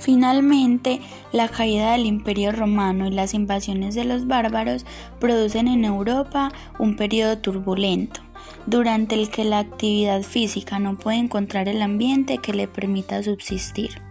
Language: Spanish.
Finalmente, la caída del Imperio romano y las invasiones de los bárbaros producen en Europa un periodo turbulento, durante el que la actividad física no puede encontrar el ambiente que le permita subsistir.